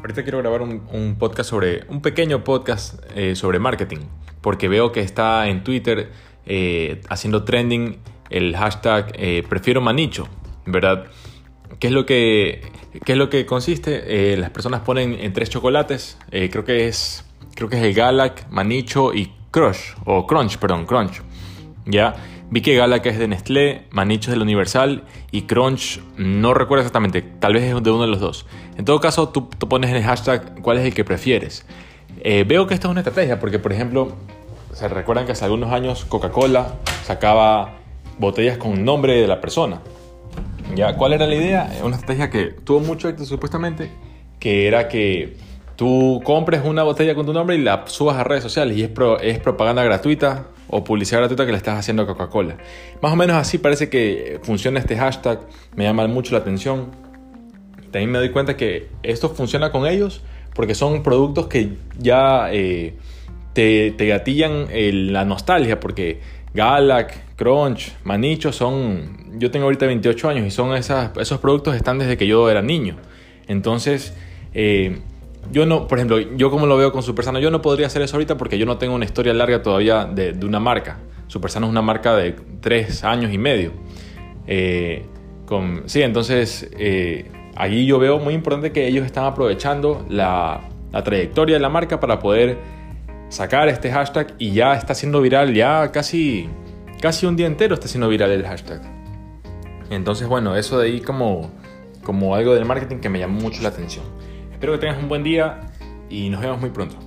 ahorita quiero grabar un, podcast sobre, un pequeño podcast eh, sobre marketing, porque veo que está en Twitter eh, haciendo trending el hashtag eh, prefiero manicho, ¿verdad? ¿Qué es lo que, qué es lo que consiste? las personas ponen en tres chocolates, creo que es, creo que es el Galac, Manicho y Crush, o Crunch, perdón, Crunch, ¿ya? Vi que Galac es de Nestlé, Manicho es de la Universal y Crunch no recuerdo exactamente, tal vez es de uno de los dos. En todo caso, tú, pones en el hashtag cuál es el que prefieres. Eh, veo que esta es una estrategia porque, por ejemplo, se recuerdan que hace algunos años Coca-Cola sacaba botellas con nombre de la persona. ¿Ya? ¿Cuál era la idea? Una estrategia que tuvo mucho éxito supuestamente, que era que tú compres una botella con tu nombre y la subas a redes sociales y es, propaganda gratuita o publicidad gratuita que le estás haciendo a Coca-Cola. Más o menos así parece que funciona este hashtag, me llama mucho la atención. También me doy cuenta que esto funciona con ellos porque son productos que ya eh, te, gatillan la nostalgia, porque Galac, Crunch, Manicho son... Yo tengo ahorita 28 años y son esos productos están desde que yo era niño. Entonces... Eh, yo no, por ejemplo, yo como lo veo con Supersano, yo no podría hacer eso ahorita porque yo no tengo una historia larga todavía de, una marca. Supersano es una marca de tres años y medio. Eh, sí, entonces eh, allí yo veo muy importante que ellos están aprovechando la, la, trayectoria de la marca para poder sacar este hashtag y ya está siendo viral, ya casi, casi un día entero está siendo viral el hashtag. Entonces, bueno, eso de ahí como, como algo del marketing que me llamó mucho la atención. Espero que tengas un buen día y nos vemos muy pronto.